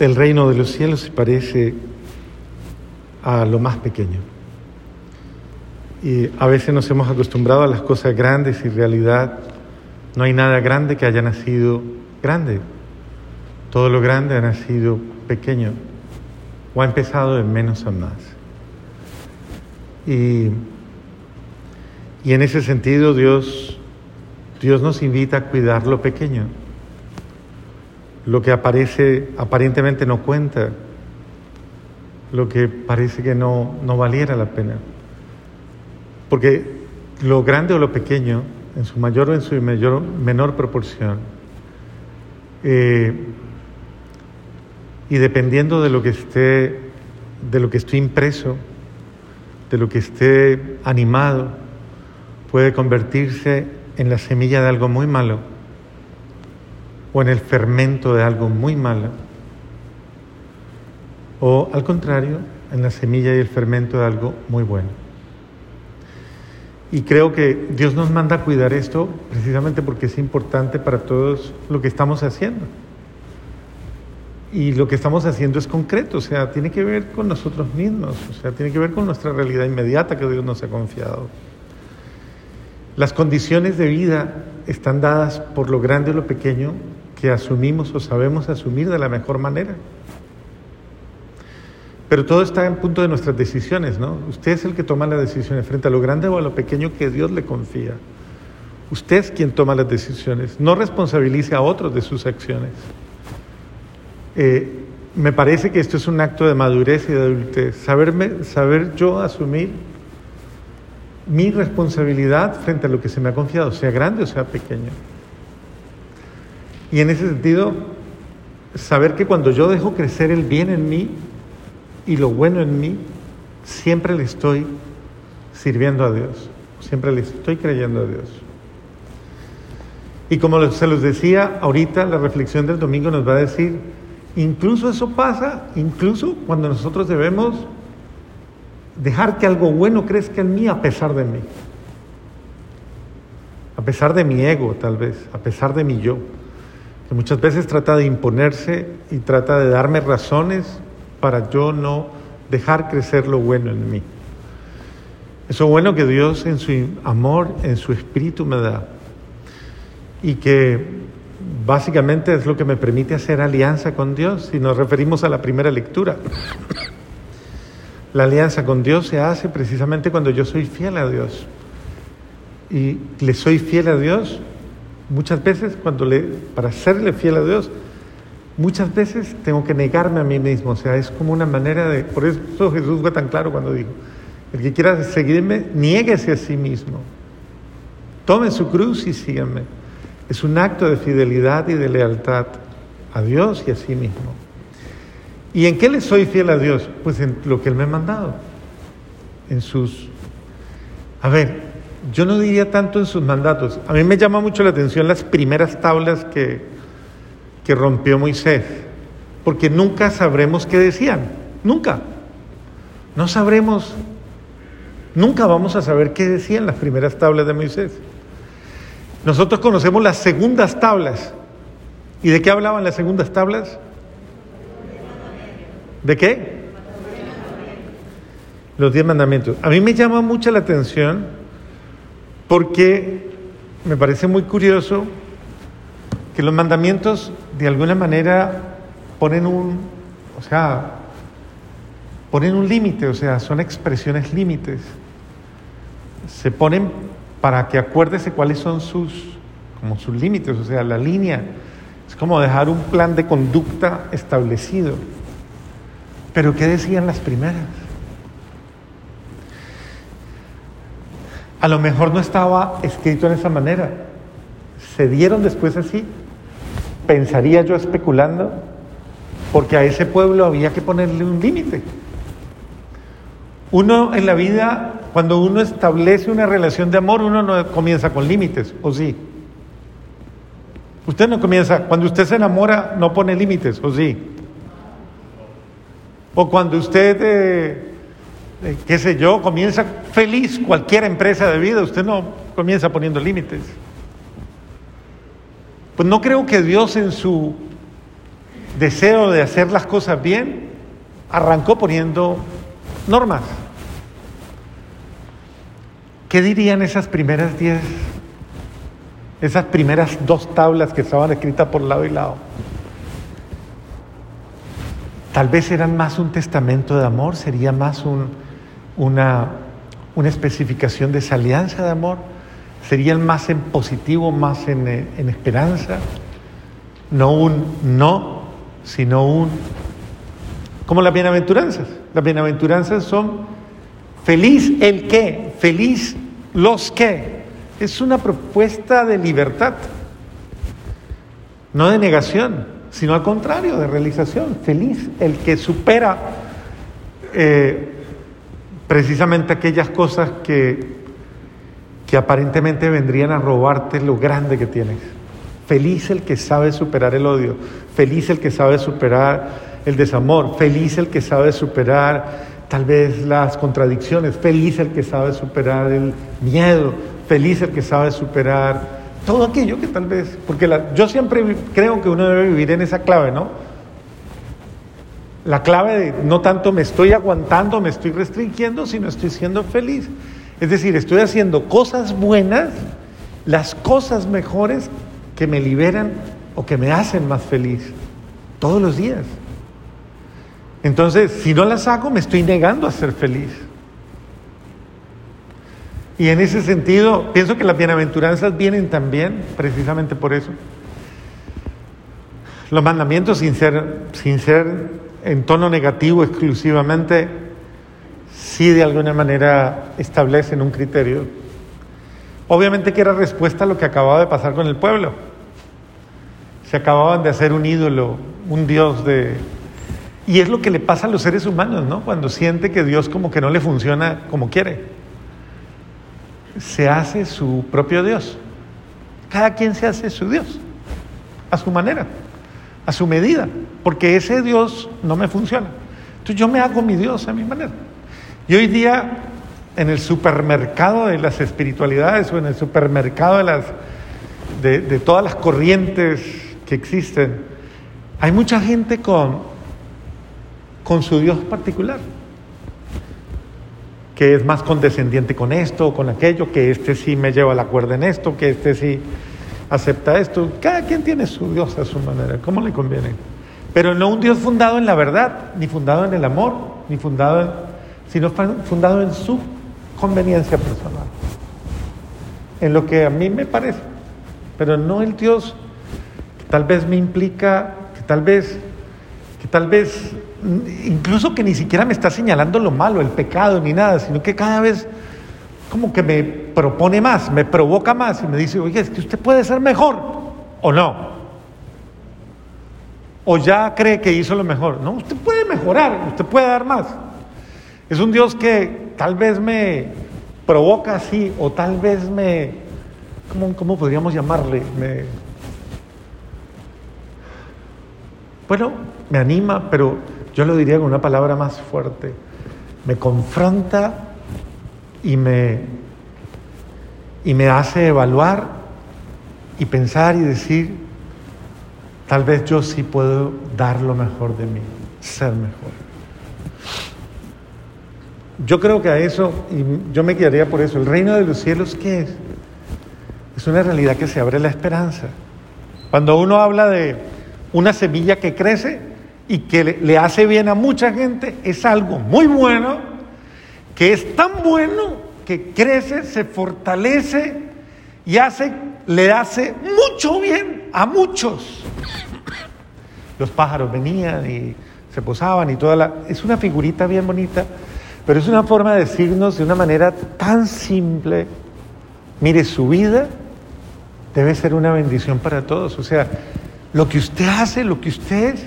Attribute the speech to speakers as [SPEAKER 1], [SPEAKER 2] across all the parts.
[SPEAKER 1] del reino de los cielos se parece a lo más pequeño. Y a veces nos hemos acostumbrado a las cosas grandes y en realidad no hay nada grande que haya nacido grande. Todo lo grande ha nacido pequeño o ha empezado de menos a más. Y, y en ese sentido Dios, Dios nos invita a cuidar lo pequeño, lo que aparece, aparentemente no cuenta, lo que parece que no, no valiera la pena. Porque lo grande o lo pequeño, en su mayor o en su menor proporción, eh, y dependiendo de lo que esté, de lo que estoy impreso, de lo que esté animado, puede convertirse en la semilla de algo muy malo o en el fermento de algo muy malo. O al contrario, en la semilla y el fermento de algo muy bueno. Y creo que Dios nos manda a cuidar esto precisamente porque es importante para todos lo que estamos haciendo. Y lo que estamos haciendo es concreto, o sea, tiene que ver con nosotros mismos, o sea, tiene que ver con nuestra realidad inmediata que Dios nos ha confiado. Las condiciones de vida están dadas por lo grande o lo pequeño que asumimos o sabemos asumir de la mejor manera. Pero todo está en punto de nuestras decisiones, ¿no? Usted es el que toma las decisiones frente a lo grande o a lo pequeño que Dios le confía. Usted es quien toma las decisiones. No responsabilice a otros de sus acciones. Eh, me parece que esto es un acto de madurez y de adultez. Saberme, saber yo asumir mi responsabilidad frente a lo que se me ha confiado, sea grande o sea pequeño. Y en ese sentido, saber que cuando yo dejo crecer el bien en mí, y lo bueno en mí, siempre le estoy sirviendo a Dios, siempre le estoy creyendo a Dios. Y como se los decía ahorita, la reflexión del domingo nos va a decir, incluso eso pasa, incluso cuando nosotros debemos dejar que algo bueno crezca en mí a pesar de mí, a pesar de mi ego tal vez, a pesar de mi yo, que muchas veces trata de imponerse y trata de darme razones para yo no dejar crecer lo bueno en mí. Eso bueno que Dios en su amor, en su espíritu me da. Y que básicamente es lo que me permite hacer alianza con Dios, si nos referimos a la primera lectura. La alianza con Dios se hace precisamente cuando yo soy fiel a Dios. Y le soy fiel a Dios muchas veces cuando le, para serle fiel a Dios, muchas veces tengo que negarme a mí mismo, o sea, es como una manera de... Por eso Jesús fue tan claro cuando dijo, el que quiera seguirme, niéguese a sí mismo, tome su cruz y síganme. Es un acto de fidelidad y de lealtad a Dios y a sí mismo. ¿Y en qué le soy fiel a Dios? Pues en lo que Él me ha mandado, en sus... A ver, yo no diría tanto en sus mandatos. A mí me llama mucho la atención las primeras tablas que, que rompió Moisés, porque nunca sabremos qué decían, nunca. No sabremos, nunca vamos a saber qué decían las primeras tablas de Moisés. Nosotros conocemos las segundas tablas. ¿Y de qué hablaban las segundas tablas? ¿De qué? Los diez mandamientos. A mí me llama mucho la atención porque me parece muy curioso que los mandamientos de alguna manera ponen un, o sea, ponen un límite, o sea, son expresiones límites. Se ponen para que acuérdese cuáles son sus, como sus límites, o sea, la línea. Es como dejar un plan de conducta establecido. Pero ¿qué decían las primeras? A lo mejor no estaba escrito en esa manera. Se dieron después así pensaría yo especulando, porque a ese pueblo había que ponerle un límite. Uno en la vida, cuando uno establece una relación de amor, uno no comienza con límites, ¿o sí? Usted no comienza, cuando usted se enamora, no pone límites, ¿o sí? O cuando usted, eh, eh, qué sé yo, comienza feliz cualquier empresa de vida, usted no comienza poniendo límites. Pues no creo que Dios en su deseo de hacer las cosas bien, arrancó poniendo normas. ¿Qué dirían esas primeras diez, esas primeras dos tablas que estaban escritas por lado y lado? Tal vez eran más un testamento de amor, sería más una, una especificación de esa alianza de amor, serían más en positivo, más en, en esperanza, no un no, sino un... Como las bienaventuranzas. Las bienaventuranzas son feliz el qué, feliz los qué. Es una propuesta de libertad, no de negación sino al contrario, de realización. Feliz el que supera eh, precisamente aquellas cosas que, que aparentemente vendrían a robarte lo grande que tienes. Feliz el que sabe superar el odio, feliz el que sabe superar el desamor, feliz el que sabe superar tal vez las contradicciones, feliz el que sabe superar el miedo, feliz el que sabe superar todo aquello que tal vez, porque yo siempre creo que uno debe vivir en esa clave, ¿no? La clave de no tanto me estoy aguantando, me estoy restringiendo, sino estoy siendo feliz. Es decir, estoy haciendo cosas buenas, las cosas mejores que me liberan o que me hacen más feliz todos los días. Entonces, si no las hago, me estoy negando a ser feliz. Y en ese sentido, pienso que las bienaventuranzas vienen también precisamente por eso. Los mandamientos sin ser, sin ser en tono negativo exclusivamente, sí de alguna manera establecen un criterio. Obviamente que era respuesta a lo que acababa de pasar con el pueblo. Se acababan de hacer un ídolo, un dios de... Y es lo que le pasa a los seres humanos, ¿no? Cuando siente que Dios como que no le funciona como quiere se hace su propio Dios. Cada quien se hace su Dios, a su manera, a su medida, porque ese Dios no me funciona. Entonces yo me hago mi Dios a mi manera. Y hoy día, en el supermercado de las espiritualidades o en el supermercado de, las, de, todas las corrientes que existen, hay mucha gente con, con su Dios particular que es más condescendiente con esto o con aquello, que este sí me lleva la cuerda en esto, que este sí acepta esto. Cada quien tiene su Dios a su manera, como le conviene. Pero no un Dios fundado en la verdad, ni fundado en el amor, ni fundado en, sino fundado en su conveniencia personal, en lo que a mí me parece, pero no el Dios que tal vez me implica, que tal vez, que tal vez incluso que ni siquiera me está señalando lo malo, el pecado, ni nada, sino que cada vez como que me propone más, me provoca más y me dice, oye, es que usted puede ser mejor o no. O ya cree que hizo lo mejor. No, usted puede mejorar, usted puede dar más. Es un Dios que tal vez me provoca así, o tal vez me, ¿cómo, cómo podríamos llamarle? Bueno, me anima, pero yo lo diría con una palabra más fuerte, me confronta y me, y me hace evaluar y pensar y decir, tal vez yo sí puedo dar lo mejor de mí, ser mejor. Yo creo que a eso, y yo me quedaría por eso, el reino de los cielos, ¿qué es? Es una realidad que se abre la esperanza. Cuando uno habla de una semilla que crece, y que le hace bien a mucha gente, es algo muy bueno, que es tan bueno que crece, se fortalece y hace, le hace mucho bien a muchos. Los pájaros venían y se posaban y toda la... Es una figurita bien bonita, pero es una forma de decirnos de una manera tan simple, mire, su vida debe ser una bendición para todos. O sea, lo que usted hace, lo que usted es,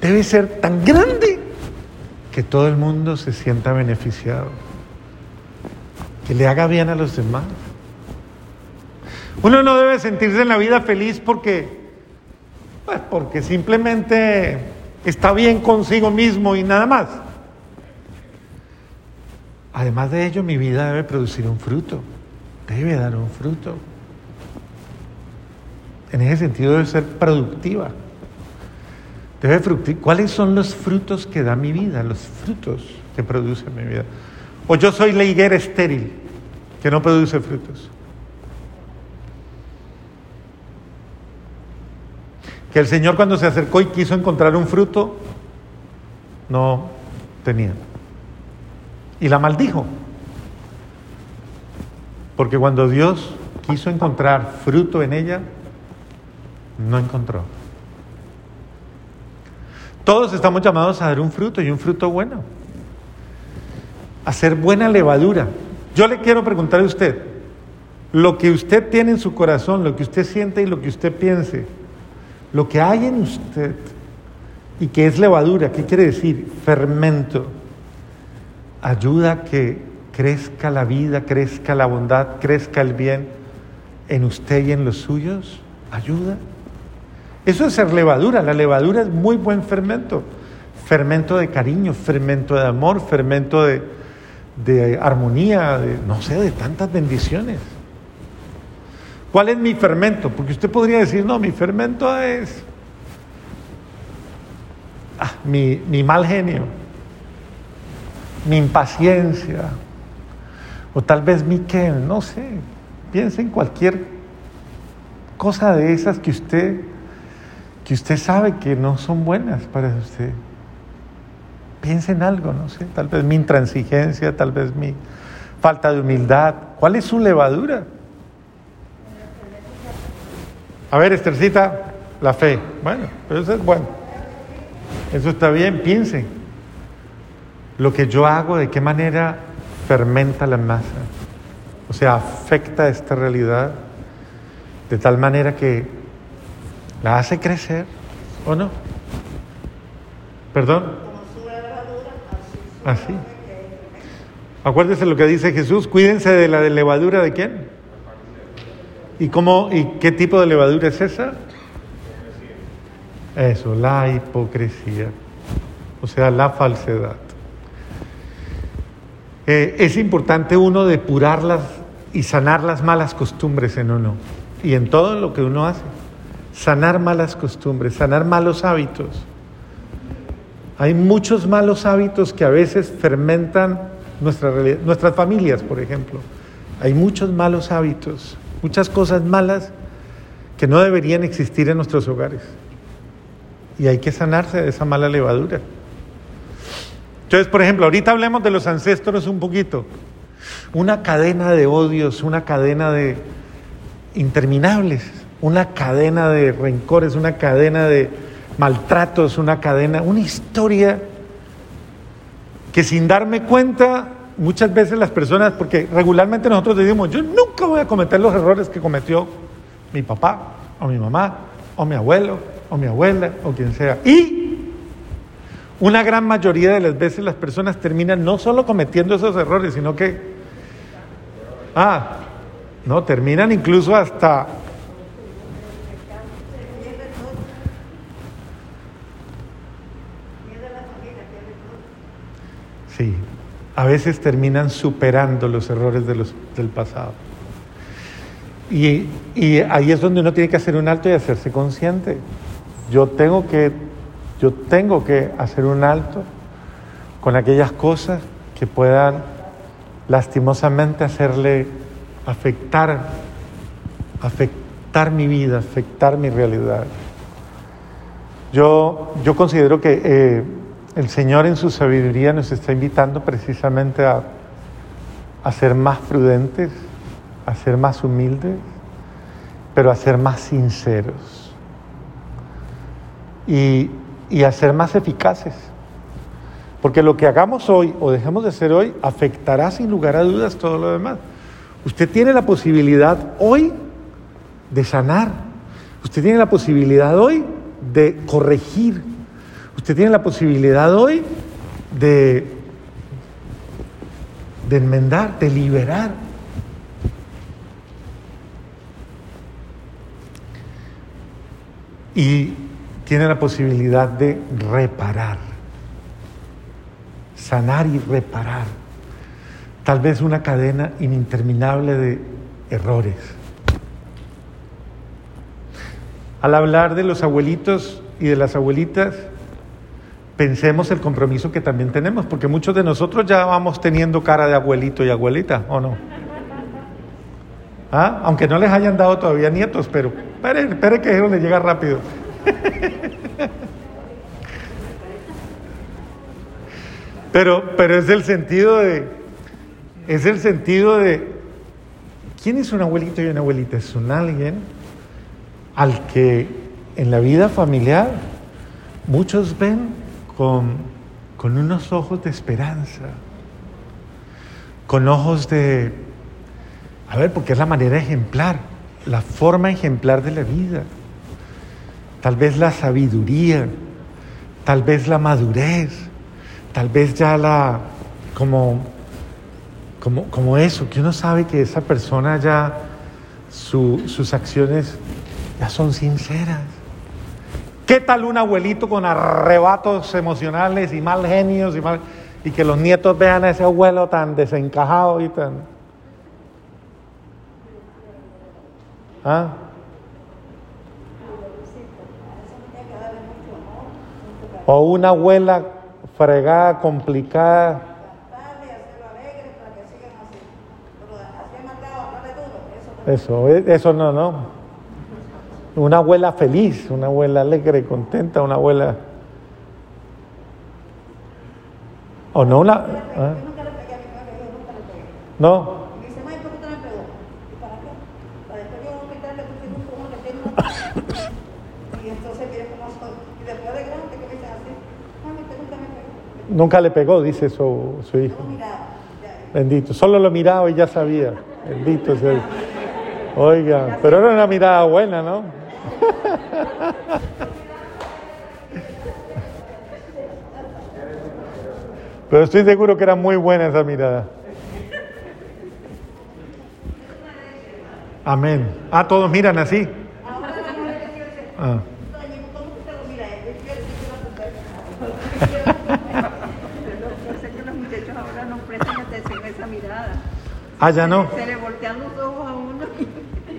[SPEAKER 1] debe ser tan grande que todo el mundo se sienta beneficiado, que le haga bien a los demás. Uno no debe sentirse en la vida feliz porque, pues porque simplemente está bien consigo mismo y nada más. Además de ello, mi vida debe producir un fruto, debe dar un fruto. En ese sentido debe ser productiva. ¿Cuáles son los frutos que da mi vida? Los frutos que produce mi vida. O yo soy la higuera estéril que no produce frutos. Que el Señor cuando se acercó y quiso encontrar un fruto, no tenía. Y la maldijo. Porque cuando Dios quiso encontrar fruto en ella, no encontró. Todos estamos llamados a dar un fruto y un fruto bueno. A ser buena levadura. Yo le quiero preguntar a usted, lo que usted tiene en su corazón, lo que usted siente y lo que usted piense, lo que hay en usted y que es levadura, ¿qué quiere decir? Fermento. Ayuda a que crezca la vida, crezca la bondad, crezca el bien en usted y en los suyos. Ayuda. Eso es ser levadura. La levadura es muy buen fermento. Fermento de cariño, fermento de amor, fermento de, de armonía, de, no sé, de tantas bendiciones. ¿Cuál es mi fermento? Porque usted podría decir, no, mi fermento es ah, mi, mi mal genio, mi impaciencia, o tal vez mi qué, no sé. Piense en cualquier cosa de esas que usted, que usted sabe que no son buenas para usted. Piense en algo, no sé, tal vez mi intransigencia, tal vez mi falta de humildad. ¿Cuál es su levadura? A ver, Estercita, la fe. Bueno, eso es bueno. Eso está bien, piense. Lo que yo hago, de qué manera fermenta la masa. O sea, afecta esta realidad de tal manera que la hace crecer, ¿o no? ¿Perdón? Así. Acuérdese lo que dice Jesús, cuídense de la levadura de quién? ¿Y cómo y qué tipo de levadura es esa? Eso, la hipocresía. O sea, la falsedad. Eh, es importante uno depurarlas y sanar las malas costumbres en uno y en todo lo que uno hace. Sanar malas costumbres, sanar malos hábitos. Hay muchos malos hábitos que a veces fermentan nuestra realidad, nuestras familias, por ejemplo. Hay muchos malos hábitos, muchas cosas malas que no deberían existir en nuestros hogares. Y hay que sanarse de esa mala levadura. Entonces, por ejemplo, ahorita hablemos de los ancestros un poquito. Una cadena de odios, una cadena de interminables, una cadena de rencores, una cadena de maltratos, una cadena, una historia que sin darme cuenta, muchas veces las personas, porque regularmente nosotros decimos, yo nunca voy a cometer los errores que cometió mi papá, o mi mamá, o mi abuelo, o mi abuela, o quien sea. Y una gran mayoría de las veces las personas terminan no solo cometiendo esos errores, sino que, ah, no, terminan incluso hasta Sí, a veces terminan superando los errores del pasado. Y, y, ahí es donde uno tiene que hacer un alto y hacerse consciente. Yo tengo que, yo tengo que hacer un alto con aquellas cosas que puedan lastimosamente hacerle afectar, afectar mi vida, afectar mi realidad. Yo, yo considero que eh, el Señor en su sabiduría nos está invitando precisamente a, a ser más prudentes, a ser más humildes, pero a ser más sinceros y, y a ser más eficaces. Porque lo que hagamos hoy o dejemos de hacer hoy afectará sin lugar a dudas todo lo demás. Usted tiene la posibilidad hoy de sanar. Usted tiene la posibilidad hoy de corregir. Usted tiene la posibilidad hoy de, enmendar, de liberar. Y tiene la posibilidad de reparar, sanar y reparar. Tal vez una cadena ininterminable de errores. Al hablar de los abuelitos y de las abuelitas, pensemos el compromiso que también tenemos, porque muchos de nosotros ya vamos teniendo cara de abuelito y abuelita, ¿o no? ¿Ah? Aunque no les hayan dado todavía nietos, pero espere, espere que eso le llega rápido. pero, pero es el sentido de, es el sentido de, ¿quién es un abuelito y una abuelita? Es un alguien al que en la vida familiar muchos ven con, con unos ojos de esperanza, con ojos de, a ver, porque es la manera ejemplar, la forma ejemplar de la vida, tal vez la sabiduría, tal vez la madurez, tal vez ya la, como, como, como eso, que uno sabe que esa persona ya, sus acciones ya son sinceras. ¿Qué tal un abuelito con arrebatos emocionales y mal genios y, mal, y que los nietos vean a ese abuelo tan desencajado y tan... ¿Ah? O una abuela fregada, complicada. Eso, eso no, no. Una abuela feliz, una abuela alegre, contenta, una abuela... ¿O no una...? ¿ah? No. Nunca le pegó, dice su, su hijo. Bendito. Solo lo miraba y ya sabía. Bendito sea. Oiga, pero era una mirada buena, ¿no? Pero estoy seguro que era muy buena esa mirada. Amén. Ah, todos miran así. Ah. Ah, ya no. Se le voltean los ojos a uno.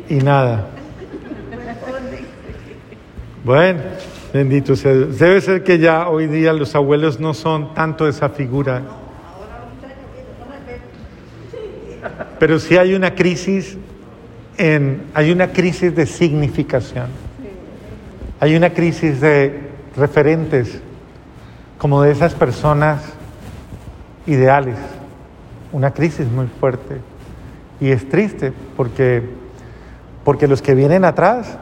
[SPEAKER 1] Y nada. Bueno, bendito sea. Debe ser que ya hoy día los abuelos no son tanto esa figura. Pero sí hay una crisis en, hay una crisis de significación. Hay una crisis de referentes, como de esas personas ideales. Una crisis muy fuerte. Y es triste porque, porque los que vienen atrás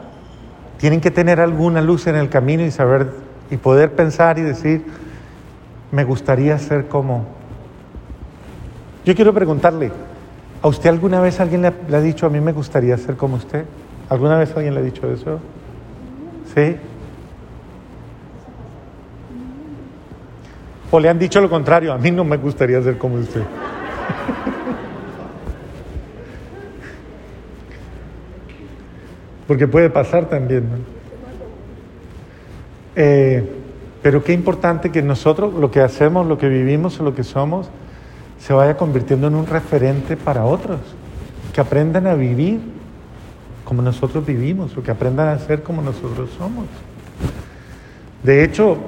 [SPEAKER 1] tienen que tener alguna luz en el camino y saber y poder pensar y decir, me gustaría ser como. Yo quiero preguntarle, ¿a usted alguna vez alguien le, ha dicho, a mí me gustaría ser como usted? ¿Alguna vez alguien le ha dicho eso? ¿Sí? ¿O le han dicho lo contrario, a mí no me gustaría ser como usted? porque puede pasar también. Eh, pero qué importante que nosotros, lo que hacemos, lo que vivimos lo que somos, se vaya convirtiendo en un referente para otros, que aprendan a vivir como nosotros vivimos, o que aprendan a ser como nosotros somos. De hecho,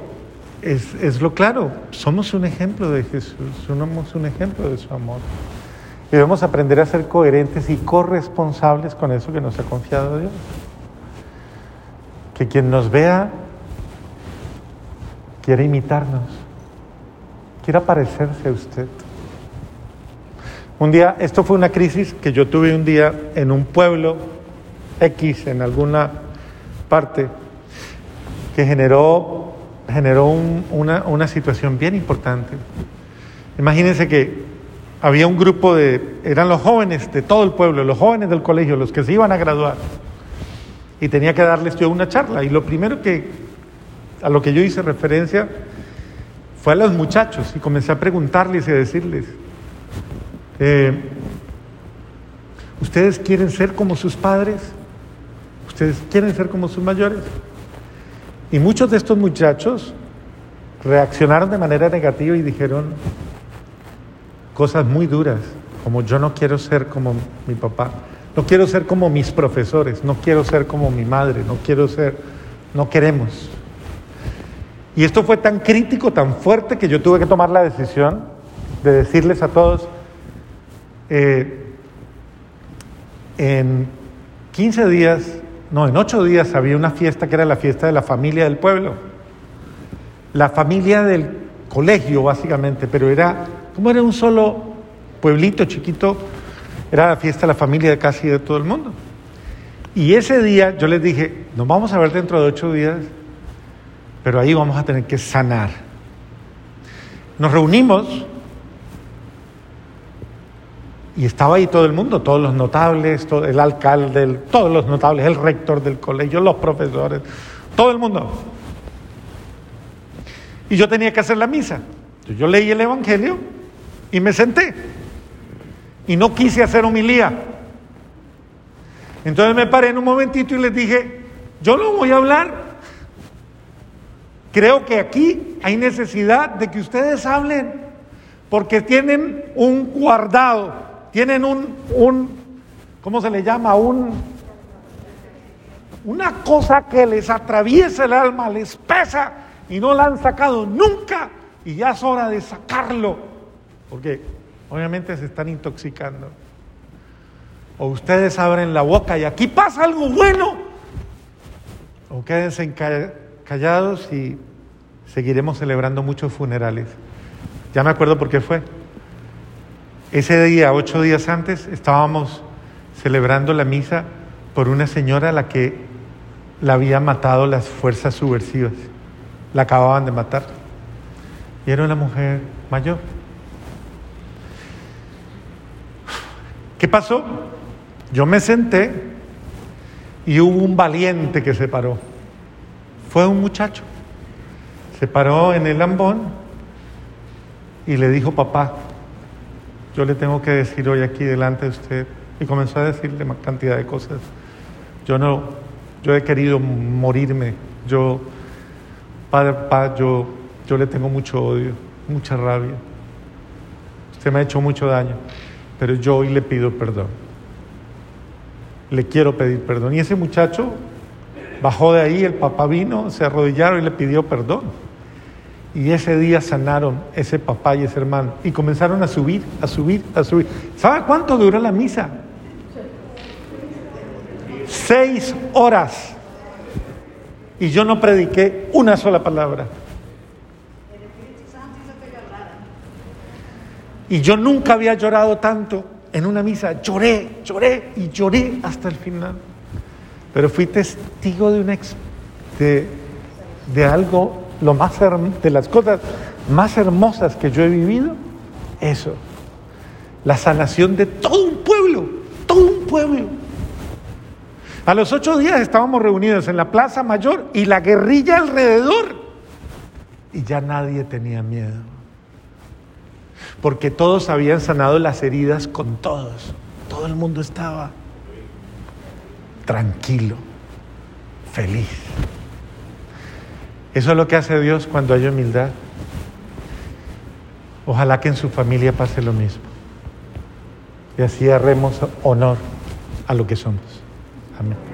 [SPEAKER 1] es, es lo claro, somos un ejemplo de Jesús, somos un ejemplo de su amor. Debemos aprender a ser coherentes y corresponsables con eso que nos ha confiado Dios. Que quien nos vea quiera imitarnos, quiera parecerse a usted. Un día, esto fue una crisis que yo tuve un día en un pueblo X, en alguna parte, que generó, generó una, una situación bien importante. Imagínense que había un grupo de, eran los jóvenes de todo el pueblo, los jóvenes del colegio, los que se iban a graduar. Y tenía que darles yo una charla. Y lo primero que, a lo que yo hice referencia, fue a los muchachos y comencé a preguntarles y a decirles, eh, ¿ustedes quieren ser como sus padres? ¿Ustedes quieren ser como sus mayores? Y muchos de estos muchachos reaccionaron de manera negativa y dijeron, cosas muy duras, como yo no quiero ser como mi papá, no quiero ser como mis profesores, no quiero ser como mi madre, no quiero ser, no queremos. Y esto fue tan crítico, tan fuerte, que yo tuve que tomar la decisión de decirles a todos, eh, en 15 días, no, en 8 días había una fiesta que era la fiesta de la familia del pueblo. La familia del colegio, básicamente, pero era, como era un solo pueblito chiquito, era la fiesta de la familia de casi de todo el mundo. Y ese día yo les dije, nos vamos a ver dentro de ocho días, pero ahí vamos a tener que sanar. Nos reunimos y estaba ahí todo el mundo, todos los notables, todo, el alcalde, todos los notables, el rector del colegio, los profesores, todo el mundo. Y yo tenía que hacer la misa. Yo leí el Evangelio y me senté. Y no quise hacer homilía. Entonces me paré en un momentito y les dije, yo no voy a hablar. Creo que aquí hay necesidad de que ustedes hablen, porque tienen un guardado, tienen un, un ¿cómo se le llama? Un, una cosa que les atraviesa el alma, les pesa y no la han sacado nunca y ya es hora de sacarlo, porque obviamente se están intoxicando. O ustedes abren la boca y aquí pasa algo bueno, o quédense callados y seguiremos celebrando muchos funerales. Ya me acuerdo por qué fue. Ese día, ocho días antes, estábamos celebrando la misa por una señora a la que la habían matado las fuerzas subversivas. La acababan de matar. Y era una mujer mayor. ¿Qué pasó? Yo me senté y hubo un valiente que se paró. Fue un muchacho. Se paró en el lambón y le dijo, papá, yo le tengo que decir hoy aquí delante de usted. Y comenzó a decirle más cantidad de cosas. Yo no, yo he querido morirme. Yo, padre, padre, yo, yo le tengo mucho odio, mucha rabia. Usted me ha hecho mucho daño, pero yo hoy le pido perdón. Le quiero pedir perdón. Y ese muchacho bajó de ahí, el papá vino, se arrodillaron y le pidió perdón. Y ese día sanaron ese papá y ese hermano. Y comenzaron a subir, a subir, a subir. ¿Sabe cuánto duró la misa? Seis horas. Y yo no prediqué una sola palabra. Y yo nunca había llorado tanto en una misa. Lloré, lloré y lloré hasta el final. Pero fui testigo de, de, algo, de las cosas más hermosas que yo he vivido. Eso. La sanación de todo un pueblo, todo un pueblo. A los ocho días estábamos reunidos en la Plaza Mayor y la guerrilla alrededor. Y ya nadie tenía miedo. Porque todos habían sanado las heridas con todos. Todo el mundo estaba tranquilo, feliz. Eso es lo que hace Dios cuando hay humildad. Ojalá que en su familia pase lo mismo. Y así haremos honor a lo que somos. Amén.